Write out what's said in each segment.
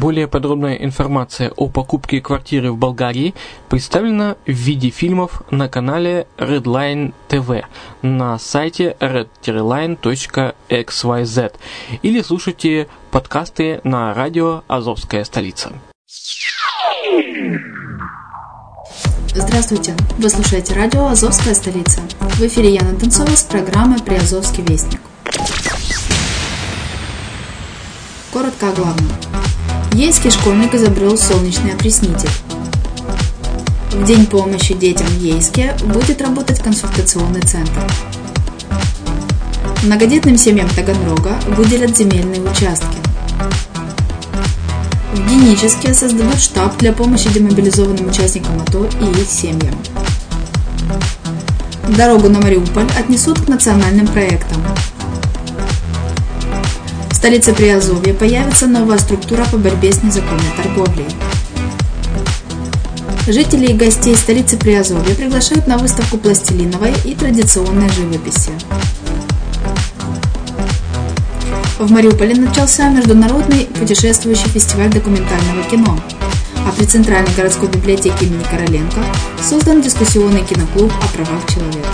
Более подробная информация о покупке квартиры в Болгарии представлена в виде фильмов на канале Redline TV на сайте redline.xyz или слушайте подкасты на радио «Азовская столица». Здравствуйте! Вы слушаете радио «Азовская столица». В эфире Яна Танцова с программой «Приазовский вестник». Коротко о главном. Ейский школьник изобрел солнечный опреснитель. В День помощи детям в Ейске будет работать консультационный центр. Многодетным семьям Таганрога выделят земельные участки. В Геническе создадут штаб для помощи демобилизованным участникам АТО и их семьям. Дорогу на Мариуполь отнесут к национальным проектам столице Приазовья появится новая структура по борьбе с незаконной торговлей. Жители и гостей столицы Приазовья приглашают на выставку пластилиновой и традиционной живописи. В Мариуполе начался международный путешествующий фестиваль документального кино, а при Центральной городской библиотеке имени Короленко создан дискуссионный киноклуб о правах человека.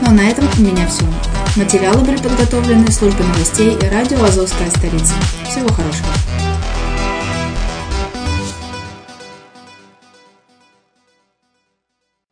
Ну а на этом у меня все. Материалы были подготовлены службой новостей и радио «Азовская столица». Всего хорошего.